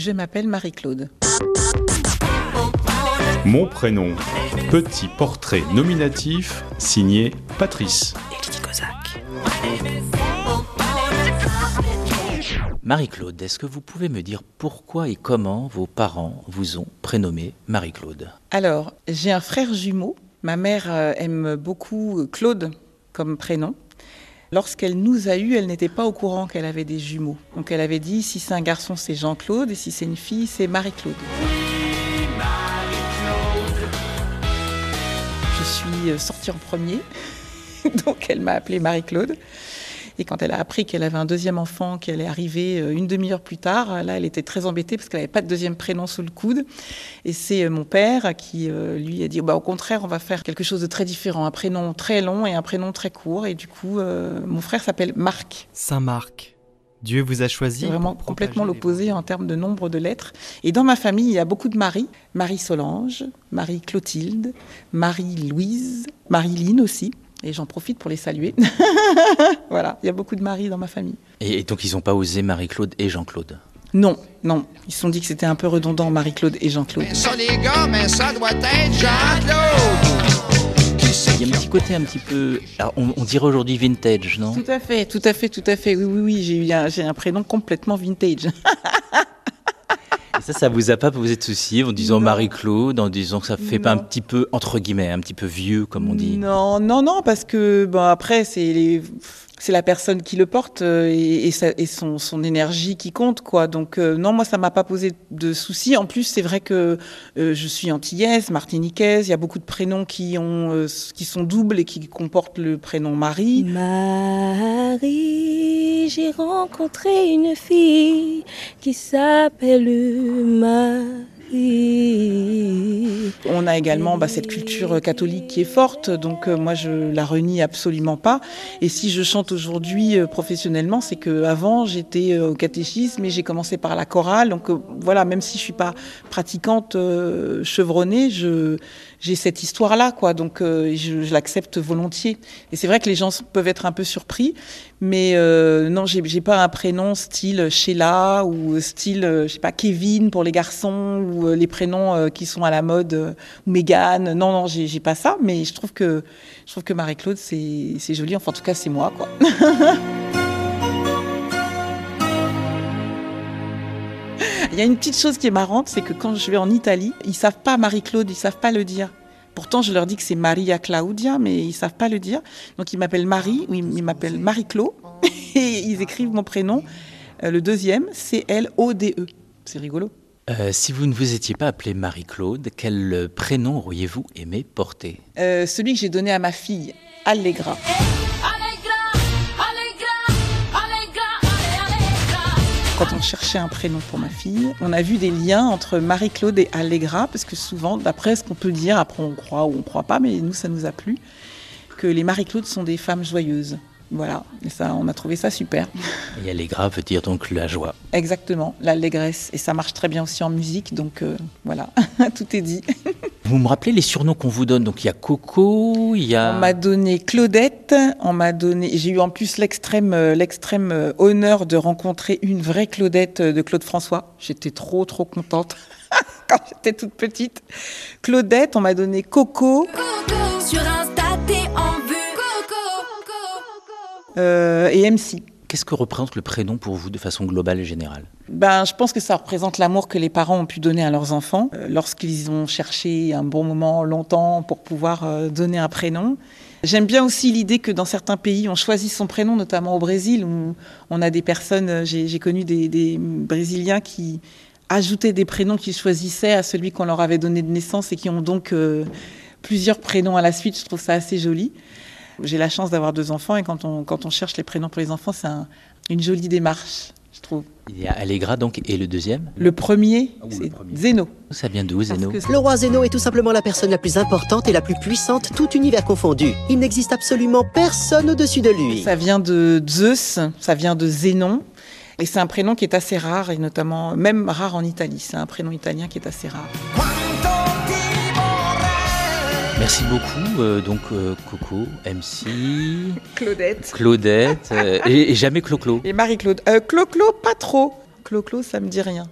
Je m'appelle Marie-Claude. Mon prénom, petit portrait nominatif signé Patrice. Marie-Claude, est-ce que vous pouvez me dire pourquoi et comment vos parents vous ont prénommé Marie-Claude? Alors, j'ai un frère jumeau. Ma mère euh, aime beaucoup Claude comme prénom. Lorsqu'elle nous a eus, elle n'était pas au courant qu'elle avait des jumeaux. Donc elle avait dit si c'est un garçon, c'est Jean-Claude, et si c'est une fille, c'est Marie-Claude. Je suis euh, sortie en premier, donc elle m'a appelée Marie-Claude. Et quand elle a appris qu'elle avait un deuxième enfant, qu'elle est arrivée euh, une demi-heure plus tard, là, elle était très embêtée parce qu'elle n'avait pas de deuxième prénom sous le coude. Et c'est euh, mon père qui euh, lui a dit, bah, au contraire, on va faire quelque chose de très différent, un prénom très long et un prénom très court. Et du coup, mon frère s'appelle Marc. Saint-Marc. Dieu vous a choisi. C'est vraiment complètement l'opposé en termes de nombre de lettres. Et dans ma famille, il y a beaucoup de Marie. Marie-Solange, Marie-Clotilde, Marie-Louise, Marie-Line aussi. Et j'en profite pour les saluer. voilà, il y a beaucoup de maris dans ma famille. Et, donc ils n'ont pas osé Marie-Claude et Jean-Claude? Non, non. Ils se sont dit que c'était un peu redondant Marie-Claude et Jean-Claude. ça les gars, mais ça doit être Jean-Claude. Il y a un petit côté un petit peu, on, on, dirait aujourd'hui vintage, non? Tout à fait, tout à fait, tout à fait. Oui, oui, oui, j'ai eu un, j'ai un prénom complètement vintage. ça, ça vous a pas posé de soucis en disant Marie-Claude, en disant que ça fait pas un petit peu, entre guillemets, un petit peu vieux, comme on dit Non, non, non, parce que, bon, après, c'est les c'est la personne qui le porte euh, et, son, son, énergie qui compte, quoi. Donc euh, non, moi ça m'a pas posé de soucis. En plus, c'est vrai que euh, je suis antillaise, martiniquaise. Il y a beaucoup de prénoms qui ont, euh, qui sont doubles et qui comportent le prénom Marie. Marie, j'ai rencontré une fille qui s'appelle Marie. On a également bah, cette culture catholique qui est forte, donc euh, moi je la renie absolument pas. Et si je chante aujourd'hui euh, professionnellement, c'est que avant j'étais euh, au catéchisme et j'ai commencé par la chorale. Donc euh, voilà, même si je suis pas pratiquante euh, chevronnée, je j'ai cette histoire-là, quoi. Donc, euh, je, je l'accepte volontiers. Et c'est vrai que les gens peuvent être un peu surpris, mais euh, non, j'ai, pas un prénom style Sheila ou style, euh, je sais pas, Kevin pour les garçons euh, les prénoms euh, qui sont à la mode, euh, ou Megan. Non, non, j'ai, pas ça, mais je trouve que que Marie-Claude c'est, joli. Enfin, en tout cas, c'est moi, quoi. Il y a une petite chose qui est marrante, c'est que quand je vais en Italie, ils savent pas Marie-Claude, ils savent pas le dire. Pourtant, je leur dis que c'est Maria Claudia, mais ils savent pas le dire. Donc, ils m'appellent Marie, ou ils m'appellent Marie-Claude, et ils écrivent mon prénom. Euh, le deuxième, c'est L-O-D-E. C'est rigolo. Euh, si vous ne vous étiez pas appelée Marie-Claude, quel prénom auriez-vous aimé porter? Euh, Celui que j'ai donné à ma fille, Allegra. quand on cherchait un prénom pour ma fille, on a vu des liens entre Marie-Claude et Allegra, parce que souvent, d'après ce qu'on peut dire, après on croit ou on croit pas, mais nous, ça nous a plu, que les Marie-Claude sont des femmes joyeuses. Voilà, et ça, on a trouvé ça super. Et Allegra veut dire donc la joie. Exactement, l'allégresse. Et ça marche très bien aussi en musique, donc euh, voilà, tout est dit. Vous me rappelez les surnoms qu'on vous donne Donc il y a Coco, il y a. On m'a donné Claudette, on m'a donné. J'ai eu en plus l'extrême, euh, l'extrême euh, honneur de rencontrer une vraie Claudette de Claude François. J'étais trop, trop contente quand j'étais toute petite. Claudette, on m'a donné Coco. Coco, sur Insta, t'es en et MC. Qu'est-ce que représente le prénom pour vous de façon globale et générale? Ben, Je pense que ça représente l'amour que les parents ont pu donner à leurs enfants euh, lorsqu'ils ont cherché un bon moment, longtemps, pour pouvoir euh, donner un prénom. J'aime bien aussi l'idée que dans certains pays, on choisit son prénom, notamment au Brésil, où on a des personnes, j'ai connu des, des Brésiliens qui ajoutaient des prénoms qu'ils choisissaient à celui qu'on leur avait donné de naissance et qui ont donc euh, plusieurs prénoms à la suite. Je trouve ça assez joli. J'ai la chance d'avoir deux enfants et quand on, quand on cherche les prénoms pour les enfants, c'est un, une jolie démarche, je trouve. Il y a Allegra donc et le deuxième? Le premier, c'est Zeno. Ça vient d'où Zeno? Le roi Zeno est tout simplement la personne la plus importante et la plus puissante, tout univers confondu. Il n'existe absolument personne au-dessus de lui. Ça vient de Zeus, ça vient de Zénon. Et c'est un prénom qui est assez rare, et notamment même rare en Italie. C'est un prénom italien qui est assez rare. Merci beaucoup, euh, donc euh, Coco, MC, Claudette. Claudette, euh, et, et, jamais Clo-Clo. Et Marie-Claude. Euh, Clo-Clo, pas trop. Clo-Clo, ça me dit rien.